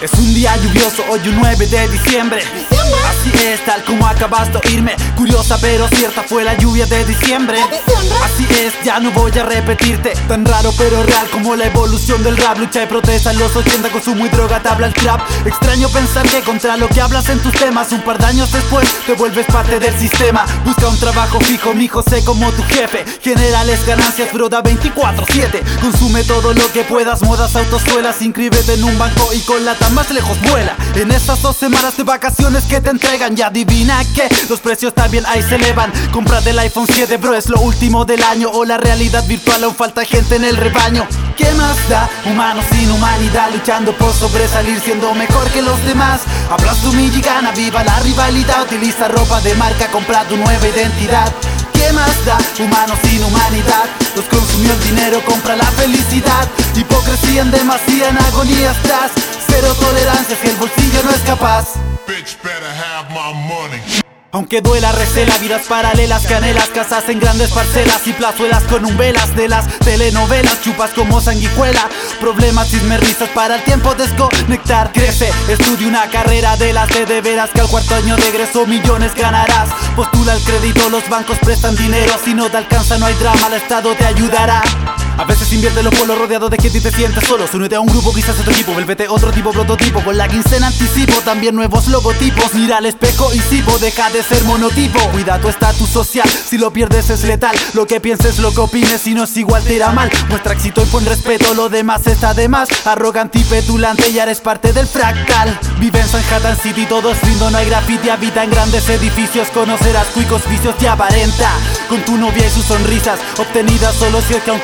Es un día lluvioso, hoy un 9 de diciembre. Así es, tal como acabas de oírme. Curiosa pero cierta fue la lluvia de diciembre. Así es, ya no voy a repetirte. Tan raro pero real como la evolución del rap. Lucha y protesta en los 80, consumo y droga, tabla el trap. Extraño pensar que contra lo que hablas en tus temas, un par de años después te vuelves parte del sistema. Busca un trabajo fijo, mijo, sé como tu jefe. Generales ganancias, pero da 24-7. Consume todo lo que puedas, modas, autosuelas. Inscríbete en un banco y con la más lejos vuela En estas dos semanas de vacaciones que te entregan Ya adivina que los precios también ahí se elevan Comprate el iPhone 7 bro es lo último del año. O la realidad virtual aún falta gente en el rebaño. ¿Qué más da? Humanos sin humanidad Luchando por sobresalir siendo mejor que los demás. Hablas tu y gana, viva la rivalidad. Utiliza ropa de marca, compra tu nueva identidad. ¿Qué más da? Humanos sin humanidad. Los consumió el dinero, compra la felicidad. Hipocresía en demasía, en agonía estás. Cero tolerancia si el bolsillo no es capaz aunque duela, recela, vidas paralelas, canelas, casas en grandes parcelas y plazuelas con umbelas de las telenovelas, chupas como sanguijuela, problemas, chismes, risas para el tiempo desconectar. Crece, estudia una carrera de las de, de veras que al cuarto año de egreso millones ganarás. Postula el crédito, los bancos prestan dinero, si no te alcanza no hay drama, el Estado te ayudará. A veces invierte los polos rodeado de gente y te sientes solo. Únete a un grupo, quizás otro equipo. Vuélvete otro tipo, prototipo. Con la quincena anticipo, también nuevos logotipos. Mira al espejo y sipo, deja de ser monotipo. Cuida tu estatus social, si lo pierdes es letal. Lo que pienses, lo que opines, si no es igual te mal. Muestra éxito y pon respeto, lo demás está de más. Arrogante y petulante, ya eres parte del fractal. Vive en Sanhattan City, todo es lindo, no hay graffiti. Habita en grandes edificios, conocerás cuicos, vicios y aparenta. Con tu novia y sus sonrisas, obtenidas solo si es que aún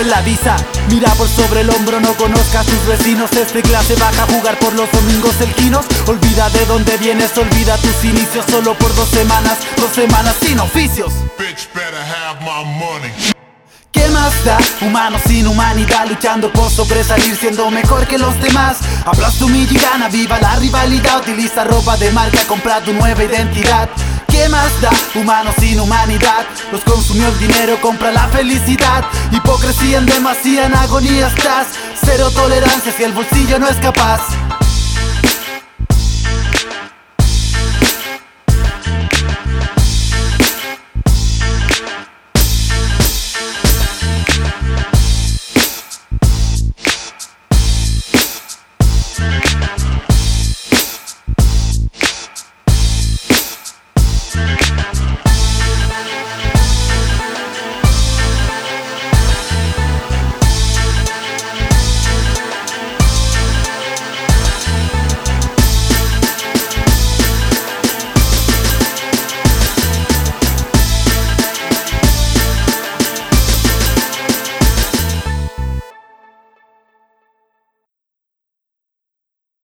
en la visa. Mira por sobre el hombro, no conozca a sus vecinos. Este clase baja a jugar por los domingos el quinos. Olvida de dónde vienes, olvida tus inicios. Solo por dos semanas, dos semanas sin oficios. ¿Qué más da? Humanos sin humanidad luchando por sobresalir siendo mejor que los demás Hablas tu y gana, viva la rivalidad Utiliza ropa de marca, compra tu nueva identidad ¿Qué más da? Humanos sin humanidad. Los consumió el dinero, compra la felicidad. Hipocresía en demasía, en agonía estás. Cero tolerancia si el bolsillo no es capaz